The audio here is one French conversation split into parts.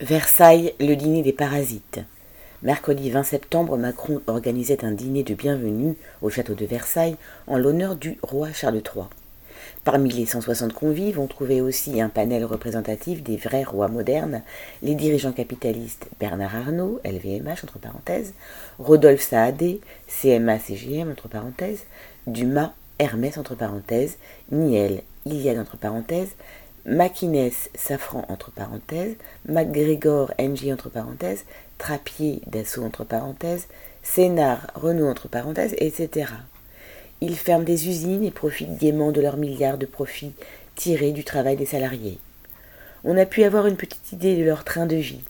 Versailles, le dîner des parasites. Mercredi 20 septembre, Macron organisait un dîner de bienvenue au château de Versailles en l'honneur du roi Charles III. Parmi les 160 convives, on trouvait aussi un panel représentatif des vrais rois modernes, les dirigeants capitalistes Bernard Arnault, LVMH, entre parenthèses, Rodolphe Saadé, CMA-CGM, entre parenthèses, Dumas, Hermès, entre parenthèses, Niel, Iliade, entre parenthèses, Maquinès, Safran entre parenthèses, MacGregor, NG entre parenthèses, Trappier, Dassault entre parenthèses, Sénard, Renault entre parenthèses, etc. Ils ferment des usines et profitent gaiement de leurs milliards de profits tirés du travail des salariés. On a pu avoir une petite idée de leur train de vie.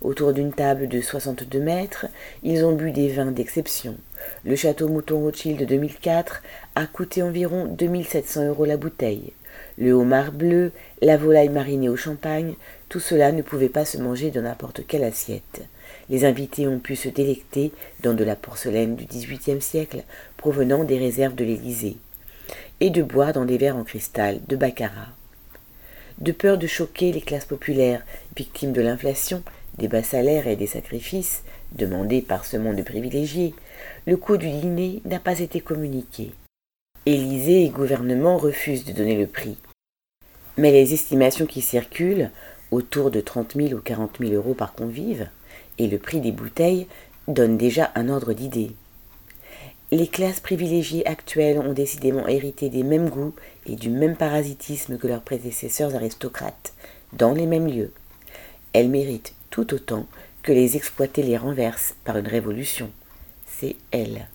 Autour d'une table de 62 mètres, ils ont bu des vins d'exception. Le château Mouton Rothschild de 2004 a coûté environ 2700 euros la bouteille. Le homard bleu, la volaille marinée au champagne, tout cela ne pouvait pas se manger dans n'importe quelle assiette. Les invités ont pu se délecter dans de la porcelaine du XVIIIe siècle provenant des réserves de l'Élysée, et de boire dans des verres en cristal de baccarat. De peur de choquer les classes populaires, victimes de l'inflation, des bas salaires et des sacrifices demandés par ce monde privilégié, le coût du dîner n'a pas été communiqué. Élysée et gouvernement refusent de donner le prix. Mais les estimations qui circulent, autour de 30 000 ou 40 000 euros par convive, et le prix des bouteilles donnent déjà un ordre d'idée. Les classes privilégiées actuelles ont décidément hérité des mêmes goûts et du même parasitisme que leurs prédécesseurs aristocrates, dans les mêmes lieux. Elles méritent tout autant que les exploiter les renversent par une révolution. C'est elles.